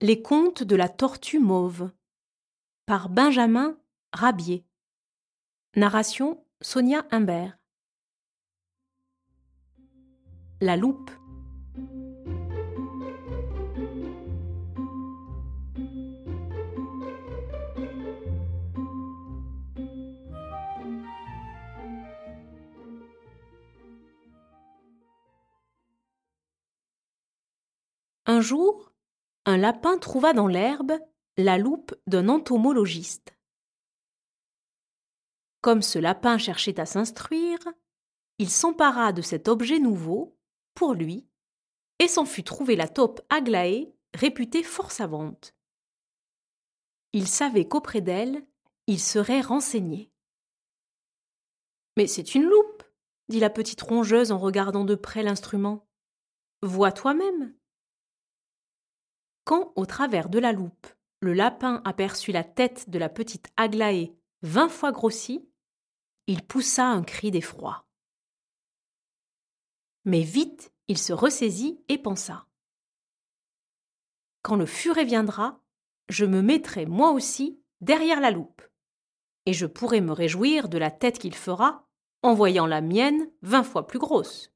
Les contes de la tortue mauve par Benjamin Rabier. Narration Sonia Humbert. La loupe. Un jour, un lapin trouva dans l'herbe la loupe d'un entomologiste. Comme ce lapin cherchait à s'instruire, il s'empara de cet objet nouveau, pour lui, et s'en fut trouver la taupe Aglaé, réputée fort savante. Il savait qu'auprès d'elle, il serait renseigné. Mais c'est une loupe, dit la petite rongeuse en regardant de près l'instrument. Vois toi-même. Quand, au travers de la loupe, le lapin aperçut la tête de la petite Aglaé vingt fois grossie, il poussa un cri d'effroi. Mais vite, il se ressaisit et pensa. Quand le furet viendra, je me mettrai moi aussi derrière la loupe, et je pourrai me réjouir de la tête qu'il fera en voyant la mienne vingt fois plus grosse.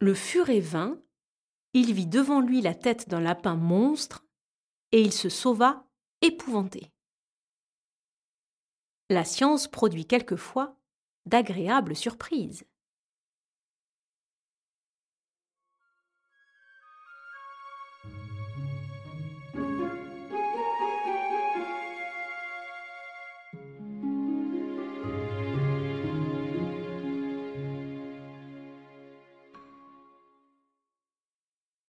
Le furet vint il vit devant lui la tête d'un lapin monstre, et il se sauva épouvanté. La science produit quelquefois d'agréables surprises.